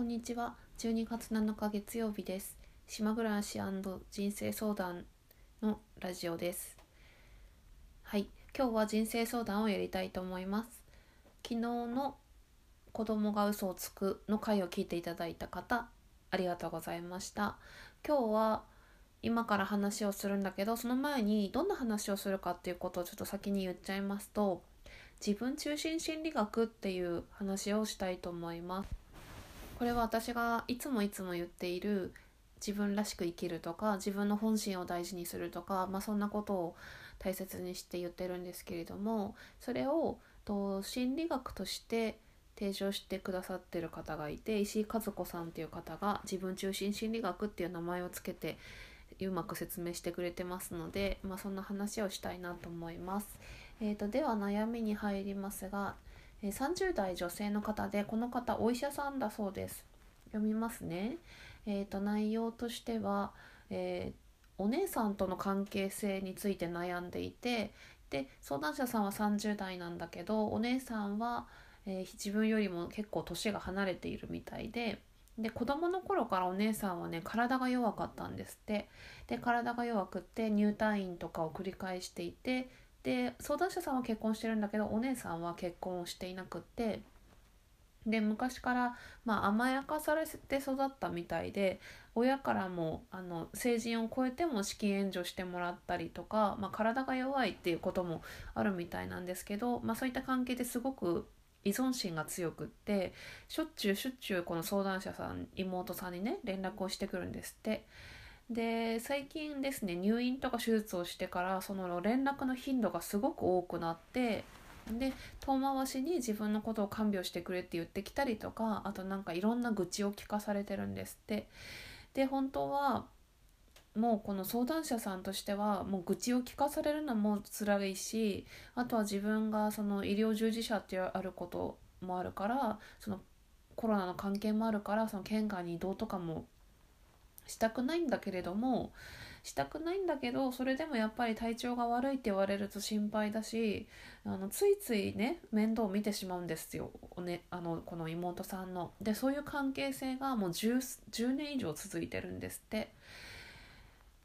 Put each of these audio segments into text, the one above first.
こんにちは。12月7日月曜日です。島暮らし人生相談のラジオです。はい、今日は人生相談をやりたいと思います。昨日の子供が嘘をつくの回を聞いていただいた方、ありがとうございました。今日は今から話をするんだけど、その前にどんな話をするかっていうことをちょっと先に言っちゃいますと、自分中心心理学っていう話をしたいと思います。これは私がいつもいつも言っている自分らしく生きるとか自分の本心を大事にするとか、まあ、そんなことを大切にして言ってるんですけれどもそれをと心理学として提唱してくださってる方がいて石井和子さんっていう方が自分中心心理学っていう名前をつけてうまく説明してくれてますので、まあ、そんな話をしたいなと思います。えーと、では悩みに入りますが30代女性の方でこの方お医者さんだそうです。読みますね。えーと、内容としては、えー、お姉さんとの関係性について悩んでいてで相談者さんは30代なんだけどお姉さんは、えー、自分よりも結構年が離れているみたいでで子供の頃からお姉さんはね体が弱かったんですって。で体が弱くって入退院とかを繰り返していてで相談者さんは結婚してるんだけどお姉さんは結婚をしていなくってで昔から、まあ、甘やかされて育ったみたいで親からもあの成人を超えても資金援助してもらったりとか、まあ、体が弱いっていうこともあるみたいなんですけど、まあ、そういった関係ですごく依存心が強くってしょっちゅうしょっちゅうこの相談者さん妹さんにね連絡をしてくるんですって。で最近ですね入院とか手術をしてからその連絡の頻度がすごく多くなってで遠回しに自分のことを看病してくれって言ってきたりとかあとなんかいろんな愚痴を聞かされてるんですって。で本当はもうこの相談者さんとしてはもう愚痴を聞かされるのも辛いしあとは自分がその医療従事者ってあることもあるからそのコロナの関係もあるからその県外に移動とかもしたくないんだけれどもしたくないんだけどそれでもやっぱり体調が悪いって言われると心配だしあのついついね面倒を見てしまうんですよ、ね、あのこの妹さんの。でそういう関係性がもう 10, 10年以上続いてるんですって。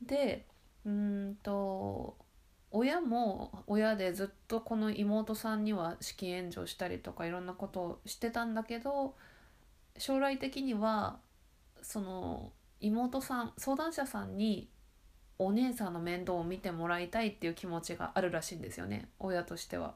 でうんと親も親でずっとこの妹さんには資金援助したりとかいろんなことをしてたんだけど将来的にはその妹さん相談者さんにお姉さんの面倒を見てもらいたいっていう気持ちがあるらしいんですよね親としては。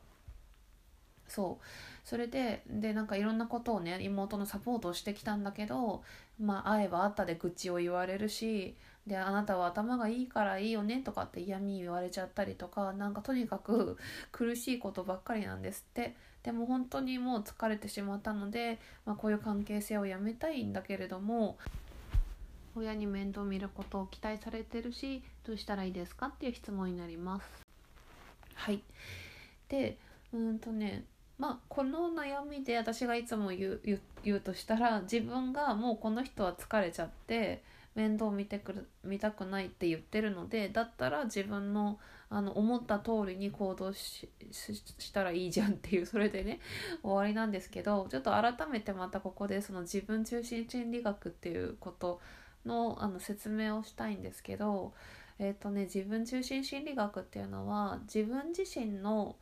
そうそれででなんかいろんなことをね妹のサポートをしてきたんだけどまあ会えば会ったで愚痴を言われるしであなたは頭がいいからいいよねとかって嫌味言われちゃったりとかなんかとにかく 苦しいことばっかりなんですってでも本当にもう疲れてしまったので、まあ、こういう関係性をやめたいんだけれども親に面倒見ることを期待されてるしどうしたらいいですかっていう質問になります。はいでうんとねまあこの悩みで私がいつも言う言うとしたら自分がもうこの人は疲れちゃって面倒見てくる見たくないって言ってるのでだったら自分のあの思った通りに行動ししたらいいじゃんっていうそれでね終わりなんですけどちょっと改めてまたここでその自分中心心理学っていうことのあの説明をしたいんですけど、えーとね、自分中心心理学っていうのは自分自身の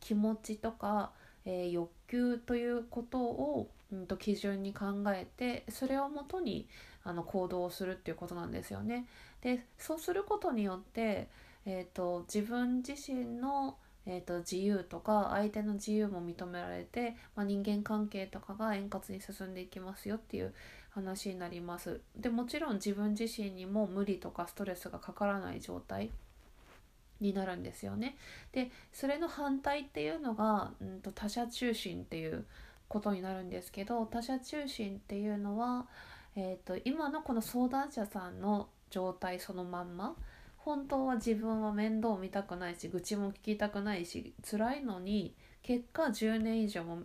気持ちとか、えー、欲求ということを、うんと、基準に考えてそれをもとにあの行動をするっていうことなんですよね。でそうすることによって、えーと、自分自身のえーと、自由とか相手の自由も認められて、まあ、人間関係とかが円滑に進んでいきますよっていう話になります。でもちろん自分自身にも無理とかストレスがかからない状態になるんですよね。でそれの反対っていうのが、うんと、他者中心っていうことになるんですけど他者中心っていうのは、えーと、と今のこの相談者さんの状態そのまんま本当は自分は面倒を見たくないし愚痴も聞きたくないし辛いのに結果10年以上も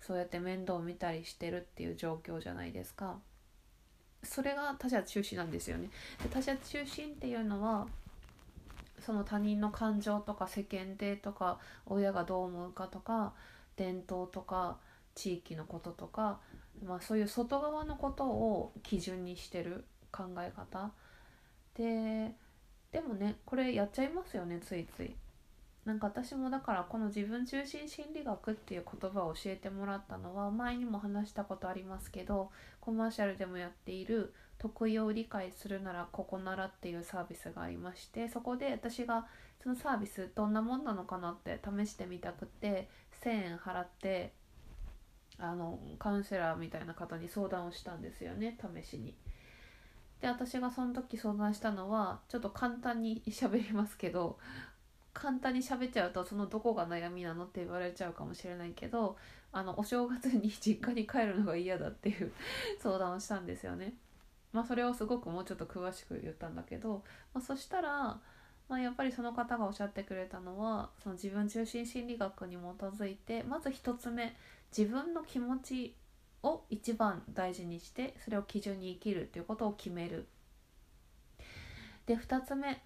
そうやって面倒を見たりしてるっていう状況じゃないですか。それが他者中心なんですよね。で他者中心っていうのはその他人の感情とか世間体とか親がどう思うかとか伝統とか地域のこととかまあ、そういう外側のことを基準にしてる考え方ででもねこれやっちゃいますよねついつい。なんか私もだからこの自分中心心理学っていう言葉を教えてもらったのは前にも話したことありますけどコマーシャルでもやっている得意を理解するならここならっていうサービスがありましてそこで私がそのサービスどんなもんなのかなって試してみたくて1,000円払ってあのカウンセラーみたいな方に相談をしたんですよね試しに。で私がその時相談したのはちょっと簡単に喋りますけど簡単に喋っちゃうとそのどこが悩みなのって言われちゃうかもしれないけどあのお正月に実家に帰るのが嫌だっていう 相談をしたんですよね。まあ、それをすごくもうちょっと詳しく言ったんだけど、まあ、そしたら、まあ、やっぱりその方がおっしゃってくれたのはその自分中心心理学に基づいてまず1つ目自分の気持ちを一番大事にしてそれを基準に生きるということを決める。で2つ目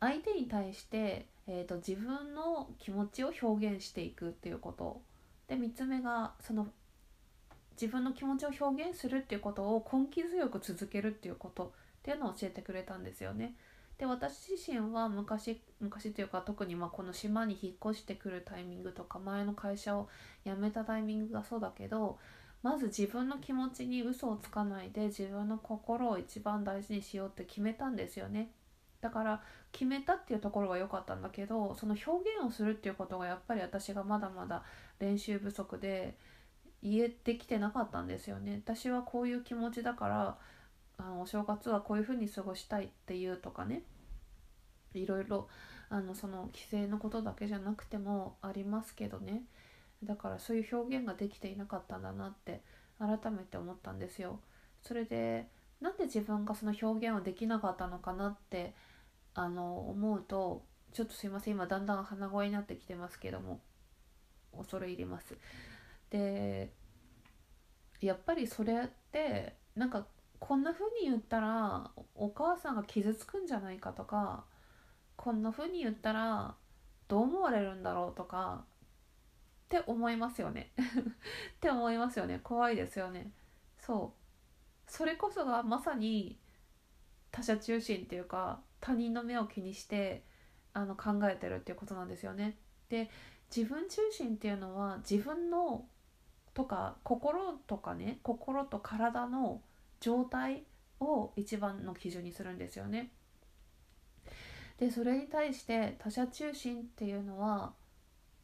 相手に対して、えーと、自分の気持ちを表現していくっていうことで3つ目がその自分の気持ちを表現するっていうことを根気強く続けるっていうことっていうのを教えてくれたんですよね。で私自身は昔昔というか特にまあこの島に引っ越してくるタイミングとか前の会社を辞めたタイミングがそうだけどまず自分の気持ちに嘘をつかないで自分の心を一番大事にしようって決めたんですよね。だから決めたっていうところは良かったんだけどその表現をするっていうことがやっぱり私がまだまだ練習不足で言えてきてなかったんですよね。私はこういう気持ちだからあのお正月はこういうふうに過ごしたいっていうとかねいろいろあのその規制のことだけじゃなくてもありますけどねだからそういう表現ができていなかったんだなって改めて思ったんですよ。それでなんで自分がその表現をできなかったのかなってあの思うとちょっとすいません今だんだん鼻声になってきてますけども恐れ入ります。でやっぱりそれってなんかこんな風に言ったらお母さんが傷つくんじゃないかとかこんな風に言ったらどう思われるんだろうとかって思いますよね。って思いますよね。怖いですよね。そう。それこそがまさに他者中心っていうか他人の目を気にしてあの考えてるっていうことなんですよねで自分中心っていうのは自分のとか心とかね心と体の状態を一番の基準にするんですよね。でそれに対して他者中心っていうのは、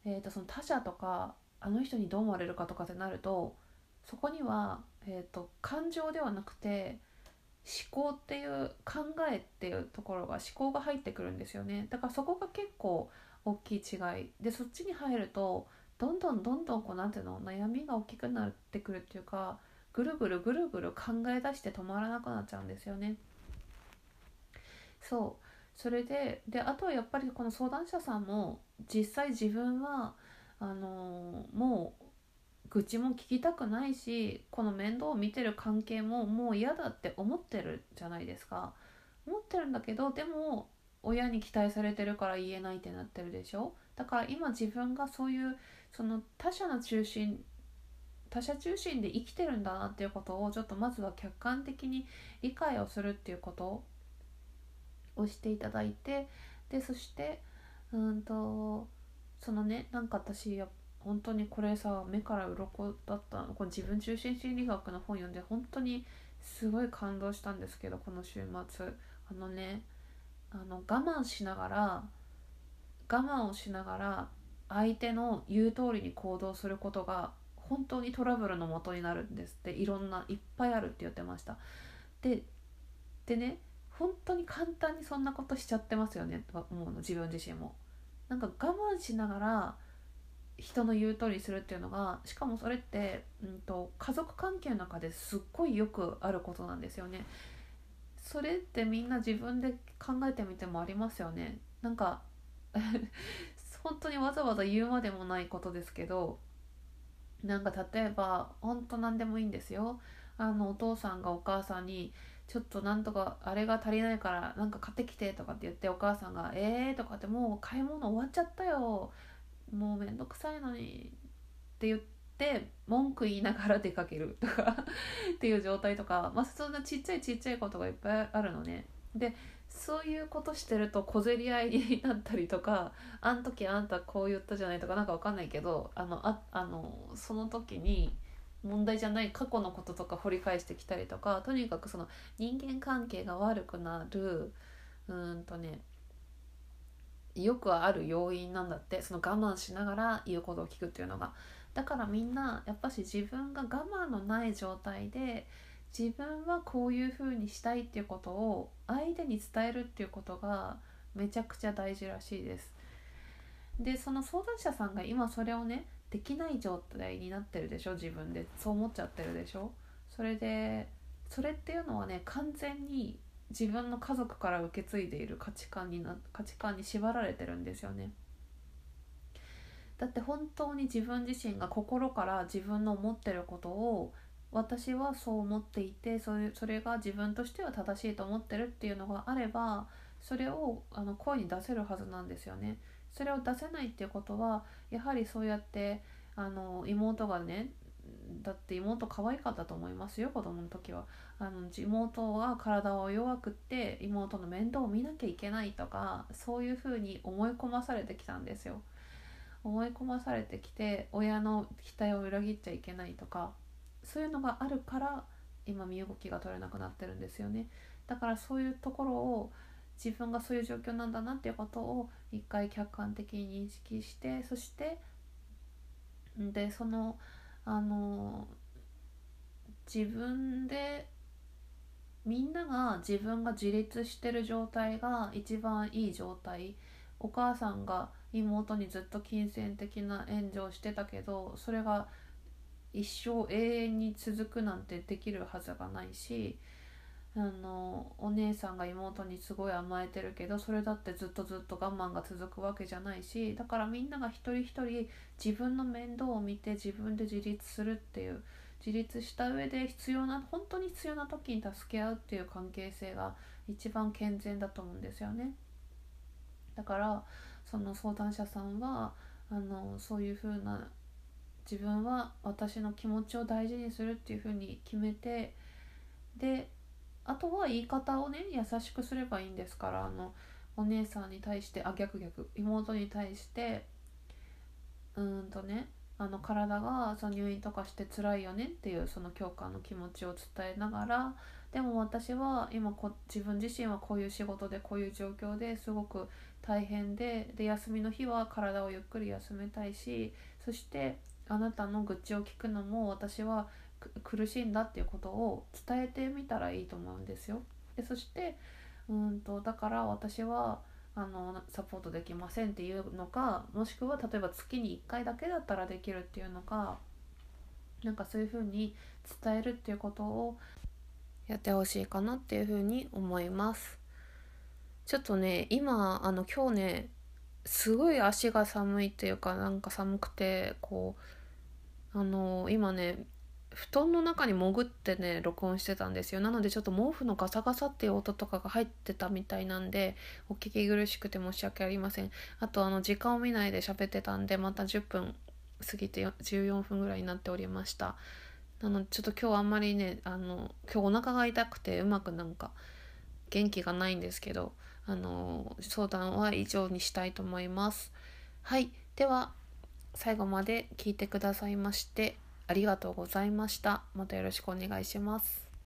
えー、とその他者とかあの人にどう思われるかとかってなるとそこには、えー、と感情ではなくて思考っていう考えっていうところが思考が入ってくるんですよね。だからそこが結構大きい違い。でそっちに入るとどんどんどんどんこうなんていうの悩みが大きくなってくるっていうかぐるぐるぐるぐる考え出して止まらなくなっちゃうんですよね。そう。それでであとはやっぱりこの相談者さんも実際自分はあのー、もう愚痴も聞きたくないしこの面倒を見てる関係ももう嫌だって思ってるじゃないですか。思ってるんだけどでも親に期待されてるから言えないってなってるでしょ。だから今自分がそういうその他者の中心他者中心で生きてるんだなっていうことをちょっとまずは客観的に理解をするっていうことをしていただいてでそしてうんとそのねなんか私や本当にこれさ目から鱗だったこの自分中心心理学の本読んで本当にすごい感動したんですけどこの週末。あのねあの我慢しながら我慢をしながら相手の言う通りに行動することが本当にトラブルの元になるんですって。いろんないっぱいあるって言ってました。ででね本当に簡単にそんなことしちゃってますよねと思うの自分自身も。なんか我慢しながら人の言う通りするっていうのがしかもそれって、うんと、家族関係の中ですっごいよくあることなんですよね。それってみんな自分で考えてみてもありますよね。なんか 本当にわざわざ言うまでもないことですけどなんか例えば本当何でもいいんですよ。あのお父さんがお母さんにちょっとなんとかあれが足りないからなんか買ってきてとかって言ってお母さんが「えー」とかってもう買い物終わっちゃったよ。もうめんどくさいのにって言って文句言いながら出かけるとか っていう状態とか、まあ、そんなちっちゃいちっちゃいことがいっぱいあるのね。でそういうことしてると小競り合いになったりとか「あん時あんたこう言ったじゃない」とかなんかわかんないけどあのああのその時に問題じゃない過去のこととか掘り返してきたりとかとにかくその人間関係が悪くなるうんとねよくある要因なんだってその我慢しながら言うことを聞くっていうのが。だからみんなやっぱし自分が我慢のない状態で自分はこういうふうにしたいっていうことを相手に伝えるっていうことがめちゃくちゃ大事らしいです。でその相談者さんが今それをねできない状態になってるでしょ自分で。そう思っちゃってるでしょ。それでそれっていうのはね完全に自分の家族から受け継いでいる価値観にな価値観に縛られてるんですよね。だって本当に自分自身が心から自分の思ってることを私はそう思っていてそれそれが自分としては正しいと思ってるっていうのがあればそれをあの声に出せるはずなんですよね。それを出せないっていうことはやはりそうやってあの妹がねだって妹可愛かったと思いますよ子供の時は。あの妹は体は弱くって妹の面倒を見なきゃいけないとかそういうふうに思い込まされてきたんですよ。思い込まされてきて親の期待を裏切っちゃいけないとかそういうのがあるから今身動きが取れなくなってるんですよね。だからそういうところを自分がそういう状況なんだなっていうことを一回客観的に認識してそしてでそのあの自分でみんなが自分が自立してる状態が一番いい状態。お母さんが妹にずっと金銭的な援助をしてたけどそれが一生永遠に続くなんてできるはずがないしあのお姉さんが妹にすごい甘えてるけどそれだってずっとずっと我慢が続くわけじゃないしだからみんなが一人一人自分の面倒を見て自分で自立するっていう自立した上で必要な本当に必要な時に助け合うっていう関係性が一番健全だと思うんですよね。だからその相談者さんはあのそういう風な自分は私の気持ちを大事にするっていう風に決めてであとは言い方をね優しくすればいいんですからあのお姉さんに対してあ逆逆妹に対してうんとねあの体がその入院とかして辛いよねっていうその共感の気持ちを伝えながらでも私は今こ自分自身はこういう仕事でこういう状況ですごく大変でで休みの日は体をゆっくり休めたいしそしてあなたの愚痴を聞くのも私は苦しいんだっていうことを伝えてみたらいいと思うんですよ。でそしてうんとだから私はあのサポートできませんっていうのかもしくは例えば月に1回だけだったらできるっていうのかなんかそういうふうに伝えるっていうことをやってほしいかなっていうふうに思います。ちょっとね今あの今日ねすごい足が寒いっていうかなんか寒くてこうあの今ね布団の中に潜ってね録音してたんですよ。なのでちょっと毛布のガサガサっていう音とかが入ってたみたいなんでお聞き苦しくて申し訳ありません。あとあの時間を見ないで喋ってたんでまた10分過ぎて14分ぐらいになっておりました。なのでちょっと今日あんまりねあの今日お腹が痛くてうまくなんか元気がないんですけどあの相談は以上にしたいと思います。はい。では最後まで聞いてくださいましてありがとうございました。またよろしくお願いします。